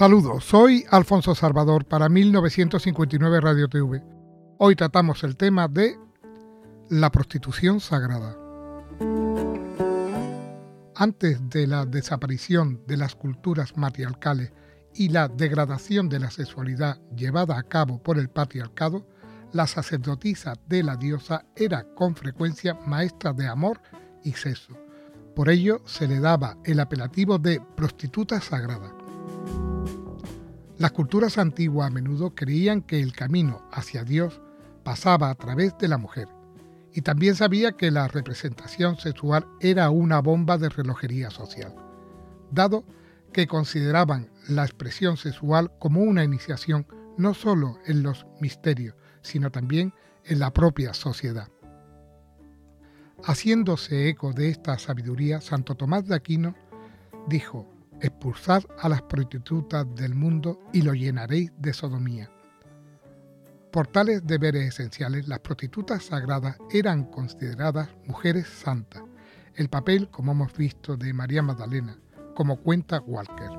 Saludos, soy Alfonso Salvador para 1959 Radio TV. Hoy tratamos el tema de la prostitución sagrada. Antes de la desaparición de las culturas matriarcales y la degradación de la sexualidad llevada a cabo por el patriarcado, la sacerdotisa de la diosa era con frecuencia maestra de amor y sexo. Por ello se le daba el apelativo de prostituta sagrada. Las culturas antiguas a menudo creían que el camino hacia Dios pasaba a través de la mujer y también sabía que la representación sexual era una bomba de relojería social, dado que consideraban la expresión sexual como una iniciación no solo en los misterios, sino también en la propia sociedad. Haciéndose eco de esta sabiduría, Santo Tomás de Aquino dijo, expulsad a las prostitutas del mundo y lo llenaréis de sodomía. Por tales deberes esenciales, las prostitutas sagradas eran consideradas mujeres santas, el papel, como hemos visto, de María Magdalena, como cuenta Walker.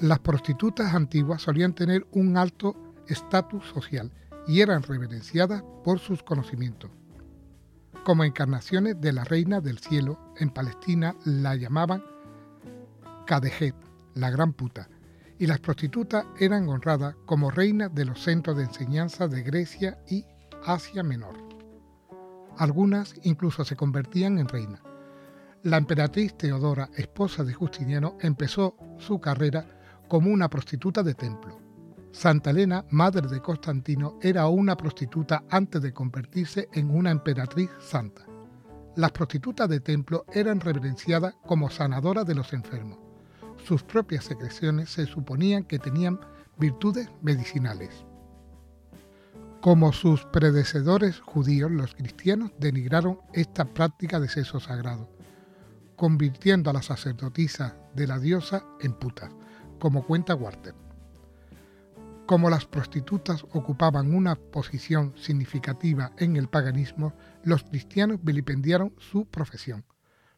Las prostitutas antiguas solían tener un alto estatus social y eran reverenciadas por sus conocimientos como encarnaciones de la Reina del Cielo, en Palestina la llamaban Kadejet, la gran puta, y las prostitutas eran honradas como reinas de los centros de enseñanza de Grecia y Asia Menor. Algunas incluso se convertían en reinas. La emperatriz Teodora, esposa de Justiniano, empezó su carrera como una prostituta de templo. Santa Elena, madre de Constantino, era una prostituta antes de convertirse en una emperatriz santa. Las prostitutas de templo eran reverenciadas como sanadoras de los enfermos. Sus propias secreciones se suponían que tenían virtudes medicinales. Como sus predecesores judíos, los cristianos denigraron esta práctica de sexo sagrado, convirtiendo a las sacerdotisas de la diosa en putas, como cuenta Walter. Como las prostitutas ocupaban una posición significativa en el paganismo, los cristianos vilipendiaron su profesión.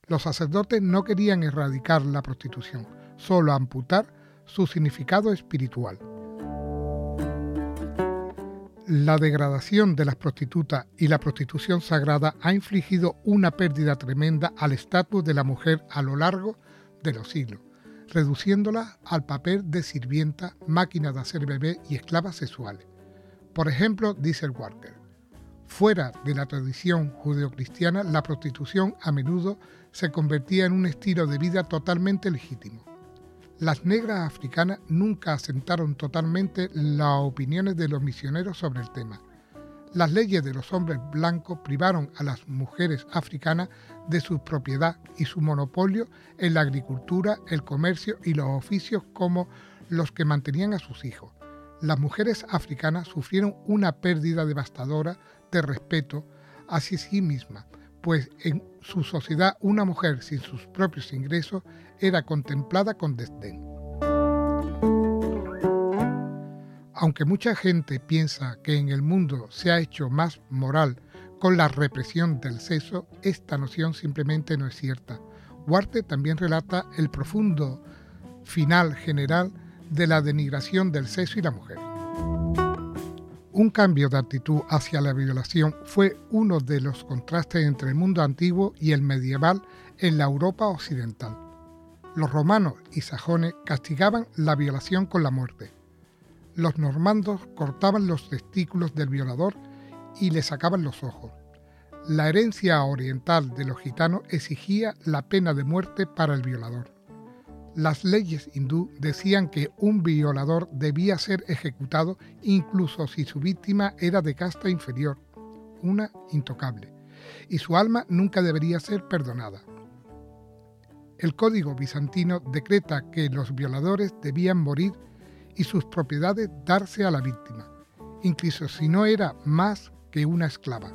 Los sacerdotes no querían erradicar la prostitución, solo amputar su significado espiritual. La degradación de las prostitutas y la prostitución sagrada ha infligido una pérdida tremenda al estatus de la mujer a lo largo de los siglos reduciéndola al papel de sirvienta, máquina de hacer bebé y esclava sexuales. Por ejemplo, dice el Walker, fuera de la tradición judeocristiana, la prostitución a menudo se convertía en un estilo de vida totalmente legítimo. Las negras africanas nunca asentaron totalmente las opiniones de los misioneros sobre el tema las leyes de los hombres blancos privaron a las mujeres africanas de su propiedad y su monopolio en la agricultura, el comercio y los oficios como los que mantenían a sus hijos. Las mujeres africanas sufrieron una pérdida devastadora de respeto hacia sí mismas, pues en su sociedad una mujer sin sus propios ingresos era contemplada con desdén. Aunque mucha gente piensa que en el mundo se ha hecho más moral con la represión del sexo, esta noción simplemente no es cierta. Huarte también relata el profundo final general de la denigración del sexo y la mujer. Un cambio de actitud hacia la violación fue uno de los contrastes entre el mundo antiguo y el medieval en la Europa occidental. Los romanos y sajones castigaban la violación con la muerte los normandos cortaban los testículos del violador y le sacaban los ojos. La herencia oriental de los gitanos exigía la pena de muerte para el violador. Las leyes hindú decían que un violador debía ser ejecutado incluso si su víctima era de casta inferior, una intocable, y su alma nunca debería ser perdonada. El código bizantino decreta que los violadores debían morir y sus propiedades darse a la víctima, incluso si no era más que una esclava.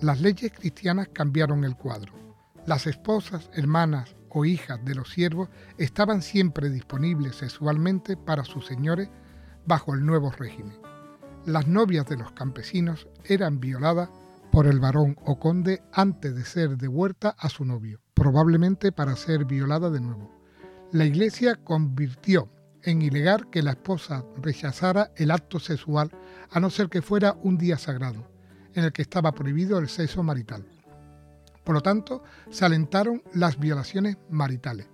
Las leyes cristianas cambiaron el cuadro. Las esposas, hermanas o hijas de los siervos estaban siempre disponibles sexualmente para sus señores bajo el nuevo régimen. Las novias de los campesinos eran violadas por el varón o conde antes de ser devuelta a su novio, probablemente para ser violada de nuevo La Iglesia convirtió en ilegal que la esposa rechazara el acto sexual a no ser que fuera un día sagrado, en el que estaba prohibido el sexo marital. Por lo tanto, se alentaron las violaciones maritales.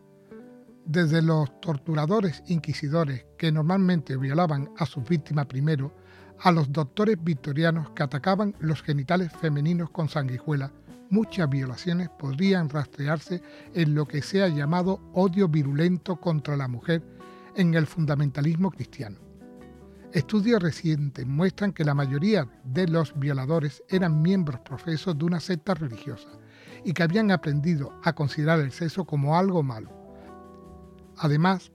Desde los torturadores inquisidores que normalmente violaban a sus víctimas primero, a los doctores victorianos que atacaban los genitales femeninos con sanguijuela, muchas violaciones podrían rastrearse en lo que se ha llamado odio virulento contra la mujer en el fundamentalismo cristiano. Estudios recientes muestran que la mayoría de los violadores eran miembros profesos de una secta religiosa y que habían aprendido a considerar el sexo como algo malo. Además,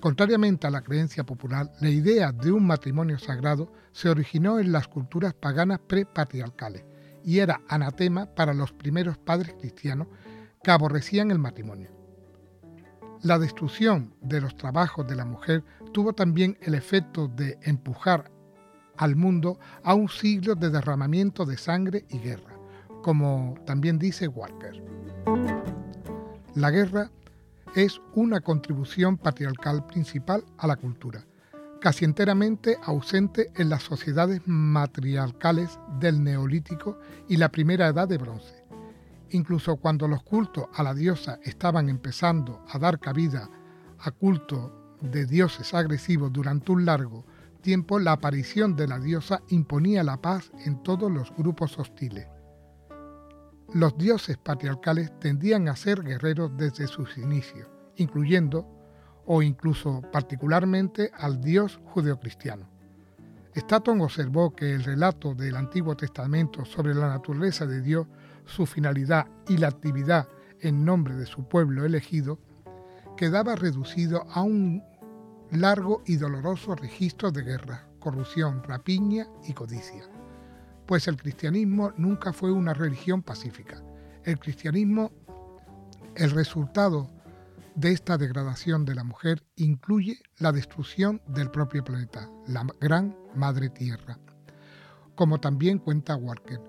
contrariamente a la creencia popular, la idea de un matrimonio sagrado se originó en las culturas paganas prepatriarcales y era anatema para los primeros padres cristianos que aborrecían el matrimonio. La destrucción de los trabajos de la mujer tuvo también el efecto de empujar al mundo a un siglo de derramamiento de sangre y guerra, como también dice Walker. La guerra es una contribución patriarcal principal a la cultura, casi enteramente ausente en las sociedades matriarcales del Neolítico y la primera edad de bronce. Incluso cuando los cultos a la diosa estaban empezando a dar cabida a cultos de dioses agresivos durante un largo tiempo, la aparición de la diosa imponía la paz en todos los grupos hostiles. Los dioses patriarcales tendían a ser guerreros desde sus inicios, incluyendo o incluso particularmente al dios judeocristiano. Staton observó que el relato del Antiguo Testamento sobre la naturaleza de Dios su finalidad y la actividad en nombre de su pueblo elegido, quedaba reducido a un largo y doloroso registro de guerra, corrupción, rapiña y codicia. Pues el cristianismo nunca fue una religión pacífica. El cristianismo, el resultado de esta degradación de la mujer incluye la destrucción del propio planeta, la gran madre tierra. Como también cuenta Walker,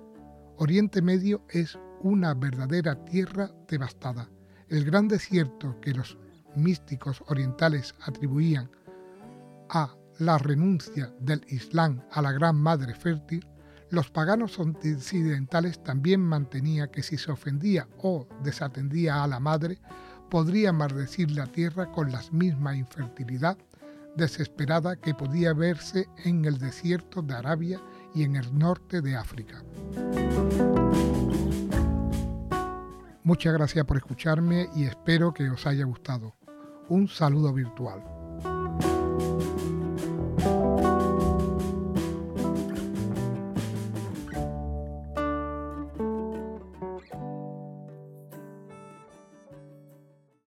Oriente Medio es una verdadera tierra devastada. El gran desierto que los místicos orientales atribuían a la renuncia del Islam a la gran madre fértil, los paganos occidentales también mantenían que si se ofendía o desatendía a la madre, podría maldecir la tierra con la misma infertilidad desesperada que podía verse en el desierto de Arabia y en el norte de África. Muchas gracias por escucharme y espero que os haya gustado. Un saludo virtual.